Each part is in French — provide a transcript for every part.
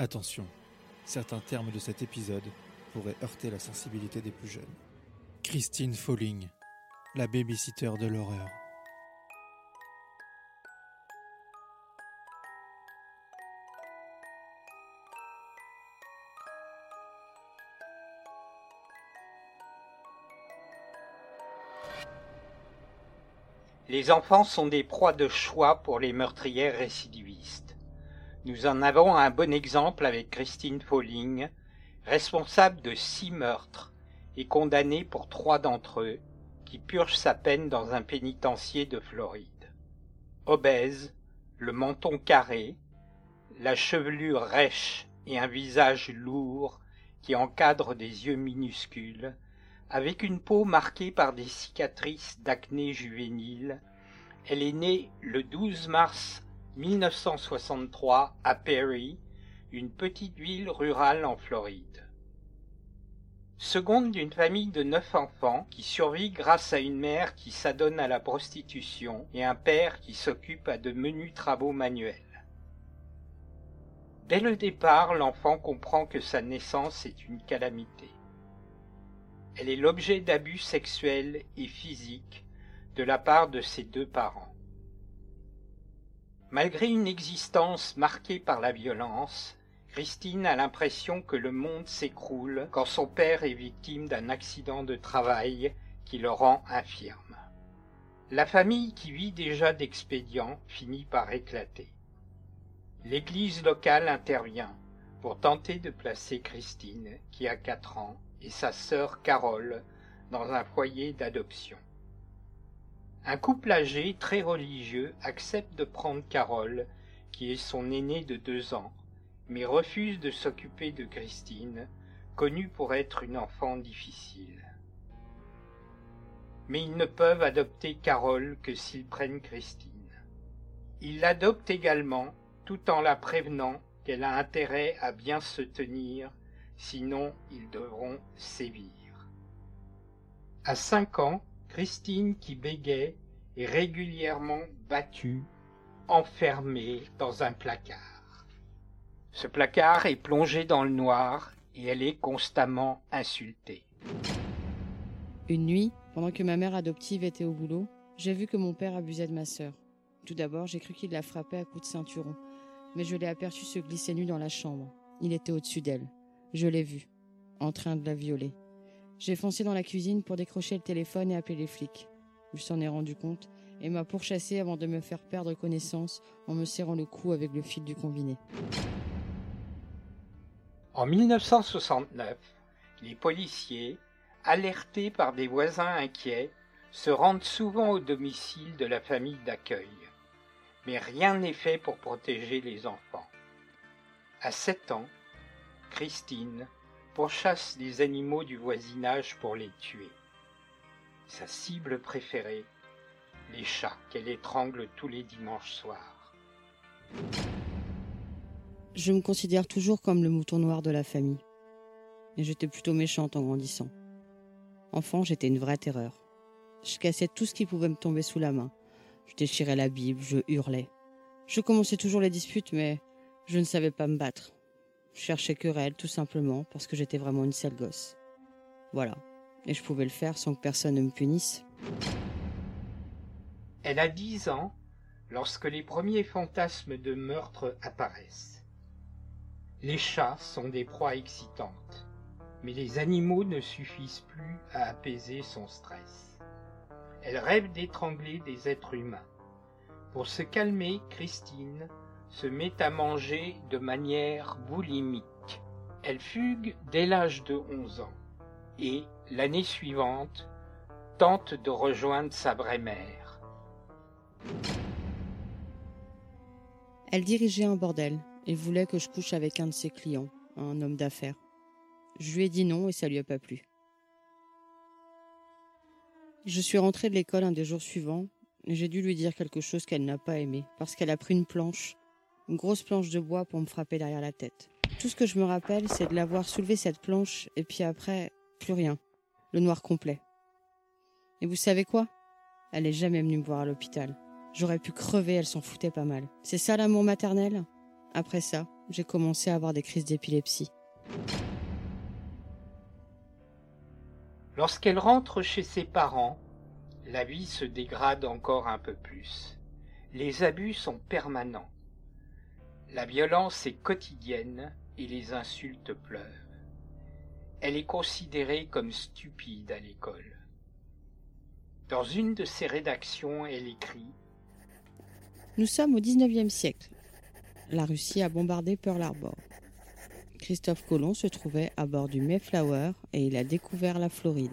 Attention, certains termes de cet épisode pourraient heurter la sensibilité des plus jeunes. Christine Falling, la babysitter de l'horreur. Les enfants sont des proies de choix pour les meurtrières récidivistes. Nous en avons un bon exemple avec Christine Falling, responsable de six meurtres et condamnée pour trois d'entre eux, qui purge sa peine dans un pénitencier de Floride. Obèse, le menton carré, la chevelure rêche et un visage lourd qui encadre des yeux minuscules, avec une peau marquée par des cicatrices d'acné juvénile, elle est née le 12 mars 1963 à Perry, une petite ville rurale en Floride. Seconde d'une famille de neuf enfants qui survit grâce à une mère qui s'adonne à la prostitution et un père qui s'occupe à de menus travaux manuels. Dès le départ, l'enfant comprend que sa naissance est une calamité. Elle est l'objet d'abus sexuels et physiques de la part de ses deux parents. Malgré une existence marquée par la violence, Christine a l'impression que le monde s'écroule quand son père est victime d'un accident de travail qui le rend infirme. La famille qui vit déjà d'expédients finit par éclater. L'église locale intervient pour tenter de placer Christine, qui a quatre ans, et sa sœur Carole dans un foyer d'adoption. Un couple âgé très religieux accepte de prendre Carole, qui est son aînée de deux ans, mais refuse de s'occuper de Christine, connue pour être une enfant difficile. Mais ils ne peuvent adopter Carole que s'ils prennent Christine. Ils l'adoptent également, tout en la prévenant qu'elle a intérêt à bien se tenir sinon ils devront sévir. À cinq ans, Christine qui bégait est régulièrement battue, enfermée dans un placard. Ce placard est plongé dans le noir et elle est constamment insultée. Une nuit, pendant que ma mère adoptive était au boulot, j'ai vu que mon père abusait de ma sœur. Tout d'abord, j'ai cru qu'il la frappait à coups de ceinturon, mais je l'ai aperçu se glisser nu dans la chambre. Il était au-dessus d'elle. Je l'ai vu, en train de la violer. J'ai foncé dans la cuisine pour décrocher le téléphone et appeler les flics. Il s'en est rendu compte et m'a pourchassé avant de me faire perdre connaissance en me serrant le cou avec le fil du combiné. En 1969, les policiers, alertés par des voisins inquiets, se rendent souvent au domicile de la famille d'accueil. Mais rien n'est fait pour protéger les enfants. À 7 ans, Christine pourchasse les animaux du voisinage pour les tuer. Sa cible préférée, les chats qu'elle étrangle tous les dimanches soirs. Je me considère toujours comme le mouton noir de la famille. Et j'étais plutôt méchante en grandissant. Enfant, j'étais une vraie terreur. Je cassais tout ce qui pouvait me tomber sous la main. Je déchirais la Bible, je hurlais. Je commençais toujours les disputes, mais je ne savais pas me battre. Je cherchais querelle, tout simplement, parce que j'étais vraiment une sale gosse. Voilà. Et je pouvais le faire sans que personne ne me punisse. Elle a dix ans lorsque les premiers fantasmes de meurtre apparaissent. Les chats sont des proies excitantes, mais les animaux ne suffisent plus à apaiser son stress. Elle rêve d'étrangler des êtres humains. Pour se calmer, Christine se met à manger de manière boulimique. Elle fugue dès l'âge de 11 ans et, l'année suivante, tente de rejoindre sa vraie mère. Elle dirigeait un bordel et voulait que je couche avec un de ses clients, un homme d'affaires. Je lui ai dit non et ça lui a pas plu. Je suis rentrée de l'école un des jours suivants et j'ai dû lui dire quelque chose qu'elle n'a pas aimé parce qu'elle a pris une planche, une grosse planche de bois pour me frapper derrière la tête. Tout ce que je me rappelle, c'est de l'avoir soulevé cette planche et puis après, plus rien. Le noir complet. Et vous savez quoi? Elle est jamais venue me voir à l'hôpital. J'aurais pu crever, elle s'en foutait pas mal. C'est ça l'amour maternel? Après ça, j'ai commencé à avoir des crises d'épilepsie. Lorsqu'elle rentre chez ses parents, la vie se dégrade encore un peu plus. Les abus sont permanents. La violence est quotidienne et les insultes pleurent. Elle est considérée comme stupide à l'école. Dans une de ses rédactions, elle écrit Nous sommes au XIXe siècle. La Russie a bombardé Pearl Harbor. Christophe Colomb se trouvait à bord du Mayflower et il a découvert la Floride.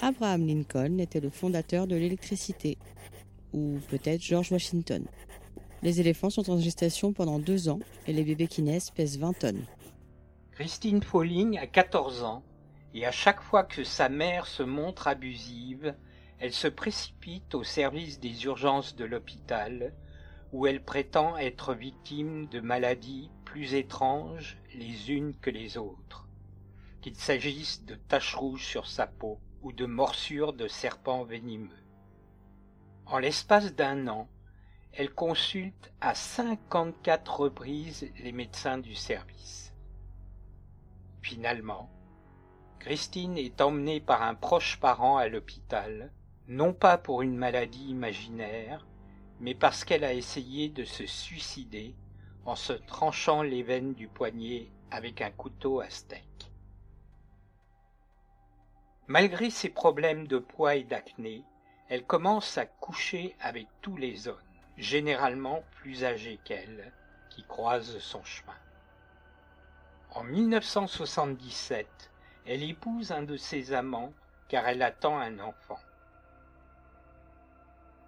Abraham Lincoln était le fondateur de l'électricité, ou peut-être George Washington. Les éléphants sont en gestation pendant deux ans et les bébés qui naissent pèsent 20 tonnes. Christine Folling a 14 ans et à chaque fois que sa mère se montre abusive, elle se précipite au service des urgences de l'hôpital où elle prétend être victime de maladies plus étranges les unes que les autres, qu'il s'agisse de taches rouges sur sa peau ou de morsures de serpents venimeux. En l'espace d'un an, elle consulte à 54 reprises les médecins du service. Finalement, Christine est emmenée par un proche parent à l'hôpital, non pas pour une maladie imaginaire, mais parce qu'elle a essayé de se suicider en se tranchant les veines du poignet avec un couteau à steak. Malgré ses problèmes de poids et d'acné, elle commence à coucher avec tous les hommes, généralement plus âgés qu'elle, qui croisent son chemin. En 1977, elle épouse un de ses amants car elle attend un enfant.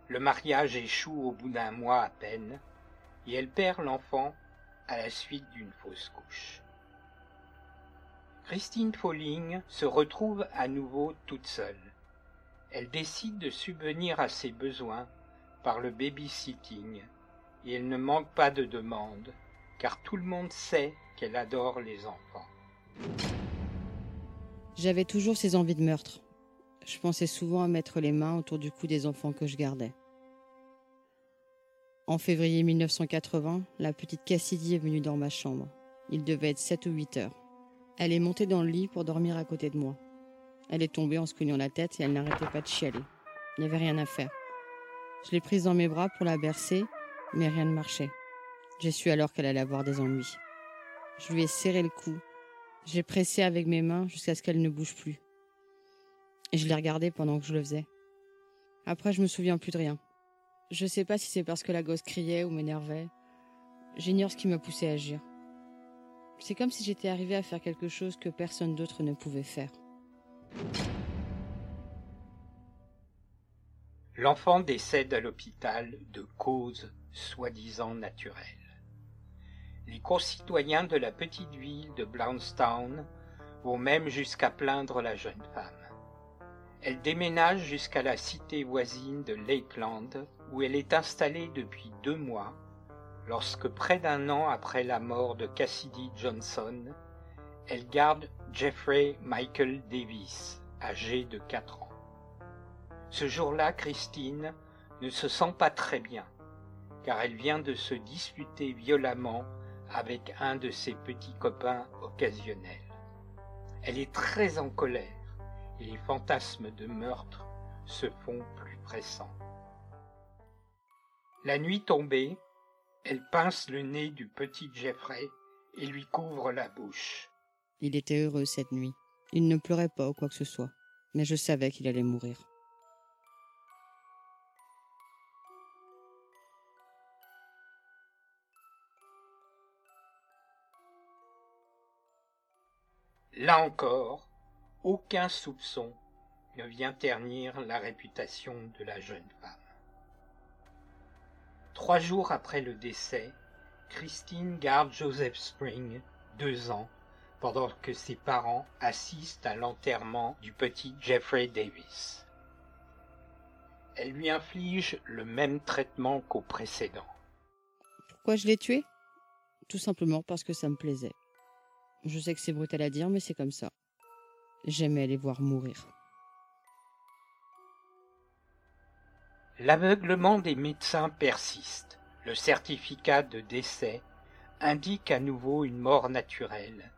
Le mariage échoue au bout d'un mois à peine et elle perd l'enfant à la suite d'une fausse couche. Christine Folling se retrouve à nouveau toute seule. Elle décide de subvenir à ses besoins par le babysitting et elle ne manque pas de demandes car tout le monde sait qu'elle adore les enfants. J'avais toujours ces envies de meurtre. Je pensais souvent à mettre les mains autour du cou des enfants que je gardais. En février 1980, la petite Cassidy est venue dans ma chambre. Il devait être 7 ou 8 heures. Elle est montée dans le lit pour dormir à côté de moi. Elle est tombée en se cognant la tête et elle n'arrêtait pas de chialer. Il n'y avait rien à faire. Je l'ai prise dans mes bras pour la bercer, mais rien ne marchait. J'ai su alors qu'elle allait avoir des ennuis. Je lui ai serré le cou. J'ai pressé avec mes mains jusqu'à ce qu'elle ne bouge plus. Et je l'ai regardée pendant que je le faisais. Après, je me souviens plus de rien. Je sais pas si c'est parce que la gosse criait ou m'énervait. J'ignore ce qui m'a poussé à agir. C'est comme si j'étais arrivée à faire quelque chose que personne d'autre ne pouvait faire. L'enfant décède à l'hôpital de cause soi-disant naturelle. Les concitoyens de la petite ville de Brownstown vont même jusqu'à plaindre la jeune femme. Elle déménage jusqu'à la cité voisine de Lakeland où elle est installée depuis deux mois, lorsque près d'un an après la mort de Cassidy Johnson, elle garde Jeffrey Michael Davis, âgé de 4 ans. Ce jour-là, Christine ne se sent pas très bien, car elle vient de se disputer violemment avec un de ses petits copains occasionnels. Elle est très en colère et les fantasmes de meurtre se font plus pressants. La nuit tombée, elle pince le nez du petit Jeffrey et lui couvre la bouche. Il était heureux cette nuit. Il ne pleurait pas ou quoi que ce soit, mais je savais qu'il allait mourir. Là encore, aucun soupçon ne vient ternir la réputation de la jeune femme. Trois jours après le décès, Christine garde Joseph Spring, deux ans, pendant que ses parents assistent à l'enterrement du petit Jeffrey Davis. Elle lui inflige le même traitement qu'au précédent. Pourquoi je l'ai tué? Tout simplement parce que ça me plaisait. Je sais que c'est brutal à dire, mais c'est comme ça. J'aimais les voir mourir. L'aveuglement des médecins persiste. Le certificat de décès indique à nouveau une mort naturelle,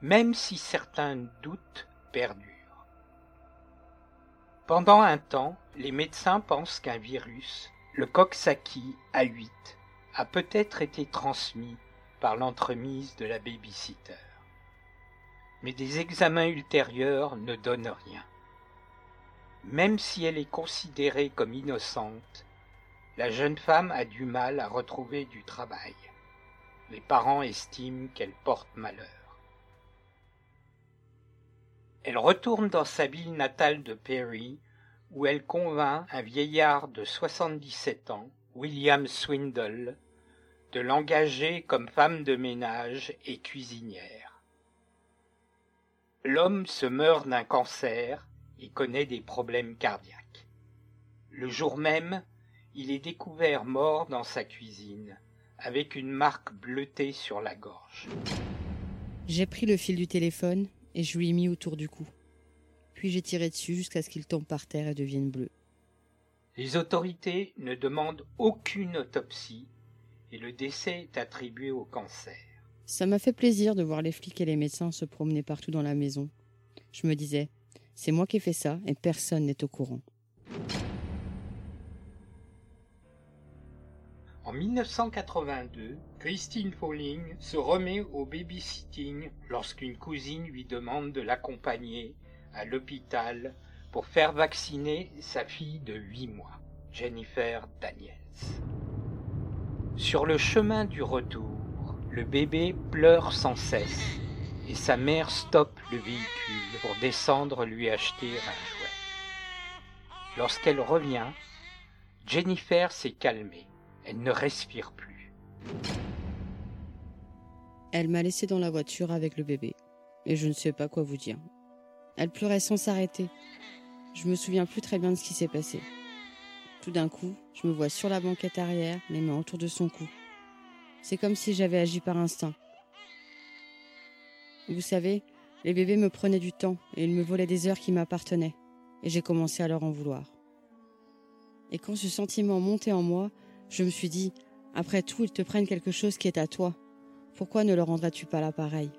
même si certains doutes perdurent. Pendant un temps, les médecins pensent qu'un virus, le Coxsackie A8, a peut-être été transmis par l'entremise de la babysitter. Mais des examens ultérieurs ne donnent rien. Même si elle est considérée comme innocente, la jeune femme a du mal à retrouver du travail. Les parents estiment qu'elle porte malheur. Elle retourne dans sa ville natale de Perry, où elle convainc un vieillard de 77 ans, William Swindle, de l'engager comme femme de ménage et cuisinière. L'homme se meurt d'un cancer et connaît des problèmes cardiaques. Le jour même, il est découvert mort dans sa cuisine, avec une marque bleutée sur la gorge. J'ai pris le fil du téléphone et je lui ai mis autour du cou. Puis j'ai tiré dessus jusqu'à ce qu'il tombe par terre et devienne bleu. Les autorités ne demandent aucune autopsie et le décès est attribué au cancer. Ça m'a fait plaisir de voir les flics et les médecins se promener partout dans la maison. Je me disais, c'est moi qui ai fait ça et personne n'est au courant. En 1982, Christine Falling se remet au babysitting lorsqu'une cousine lui demande de l'accompagner à l'hôpital pour faire vacciner sa fille de 8 mois, Jennifer Daniels. Sur le chemin du retour, le bébé pleure sans cesse et sa mère stoppe le véhicule pour descendre lui acheter un jouet. Lorsqu'elle revient, Jennifer s'est calmée. Elle ne respire plus. Elle m'a laissé dans la voiture avec le bébé, et je ne sais pas quoi vous dire. Elle pleurait sans s'arrêter. Je me souviens plus très bien de ce qui s'est passé. Tout d'un coup, je me vois sur la banquette arrière, les mains autour de son cou. C'est comme si j'avais agi par instinct. Vous savez, les bébés me prenaient du temps et ils me volaient des heures qui m'appartenaient, et j'ai commencé à leur en vouloir. Et quand ce sentiment montait en moi, je me suis dit, après tout, ils te prennent quelque chose qui est à toi. Pourquoi ne leur rendrais-tu pas l'appareil?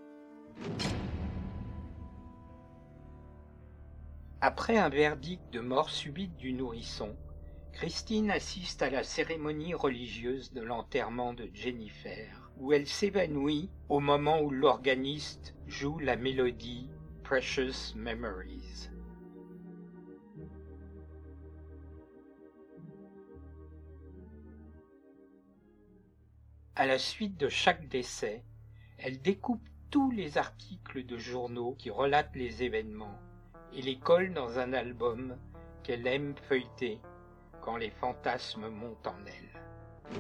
Après un verdict de mort subite du nourrisson, Christine assiste à la cérémonie religieuse de l'enterrement de Jennifer, où elle s'évanouit au moment où l'organiste joue la mélodie Precious Memories. À la suite de chaque décès, elle découpe tous les articles de journaux qui relatent les événements et les colle dans un album qu'elle aime feuilleter quand les fantasmes montent en elle.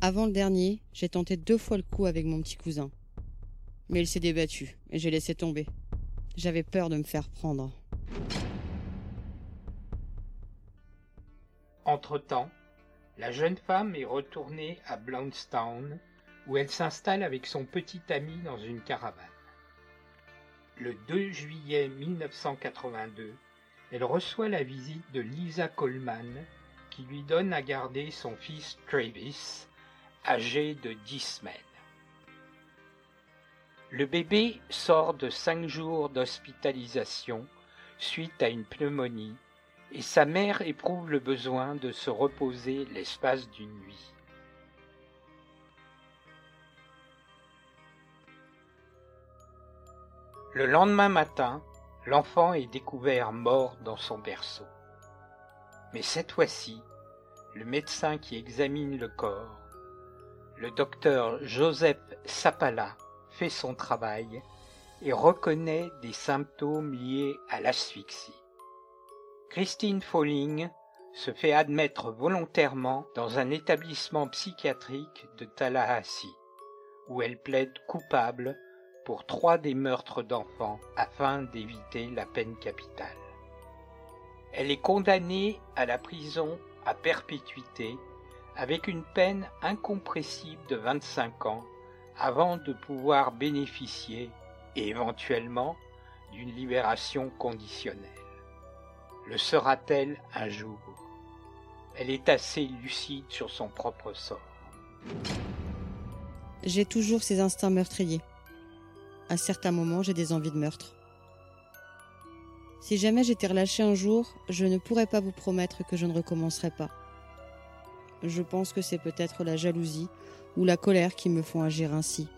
Avant le dernier, j'ai tenté deux fois le coup avec mon petit cousin. Mais il s'est débattu et j'ai laissé tomber. J'avais peur de me faire prendre. Entre-temps, la jeune femme est retournée à Blountstown, où elle s'installe avec son petit ami dans une caravane. Le 2 juillet 1982, elle reçoit la visite de Lisa Coleman, qui lui donne à garder son fils Travis, âgé de 10 semaines. Le bébé sort de cinq jours d'hospitalisation suite à une pneumonie et sa mère éprouve le besoin de se reposer l'espace d'une nuit. Le lendemain matin, l'enfant est découvert mort dans son berceau. Mais cette fois-ci, le médecin qui examine le corps, le docteur Joseph Sapala, fait son travail et reconnaît des symptômes liés à l'asphyxie. Christine Falling se fait admettre volontairement dans un établissement psychiatrique de Tallahassee, où elle plaide coupable pour trois des meurtres d'enfants afin d'éviter la peine capitale. Elle est condamnée à la prison à perpétuité avec une peine incompressible de 25 ans avant de pouvoir bénéficier, éventuellement, d'une libération conditionnelle. Le sera-t-elle un jour? Elle est assez lucide sur son propre sort. J'ai toujours ces instincts meurtriers. À certains moments, j'ai des envies de meurtre. Si jamais j'étais relâché un jour, je ne pourrais pas vous promettre que je ne recommencerai pas. Je pense que c'est peut-être la jalousie ou la colère qui me font agir ainsi.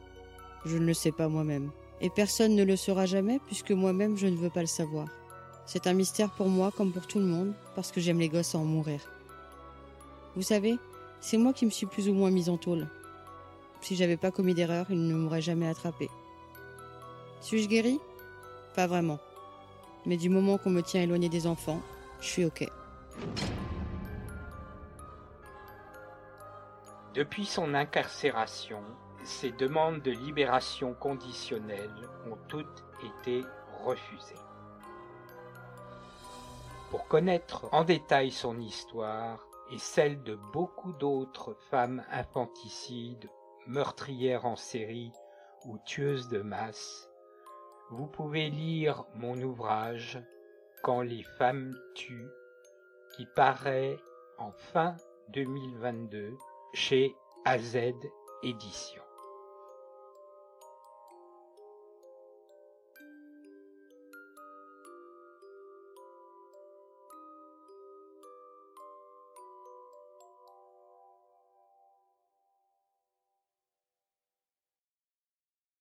Je ne le sais pas moi-même. Et personne ne le saura jamais puisque moi-même je ne veux pas le savoir. C'est un mystère pour moi comme pour tout le monde parce que j'aime les gosses à en mourir. Vous savez, c'est moi qui me suis plus ou moins mise en tôle. Si j'avais pas commis d'erreur, il ne m'aurait jamais attrapé. Suis-je guéri Pas vraiment. Mais du moment qu'on me tient éloigné des enfants, je suis ok. Depuis son incarcération, ses demandes de libération conditionnelle ont toutes été refusées. Pour connaître en détail son histoire et celle de beaucoup d'autres femmes infanticides, meurtrières en série ou tueuses de masse, vous pouvez lire mon ouvrage Quand les femmes tuent, qui paraît en fin 2022 chez AZ Éditions.